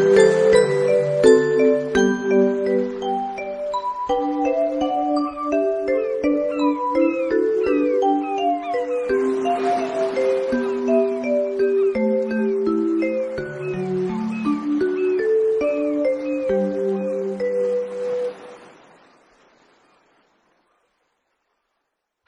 thank you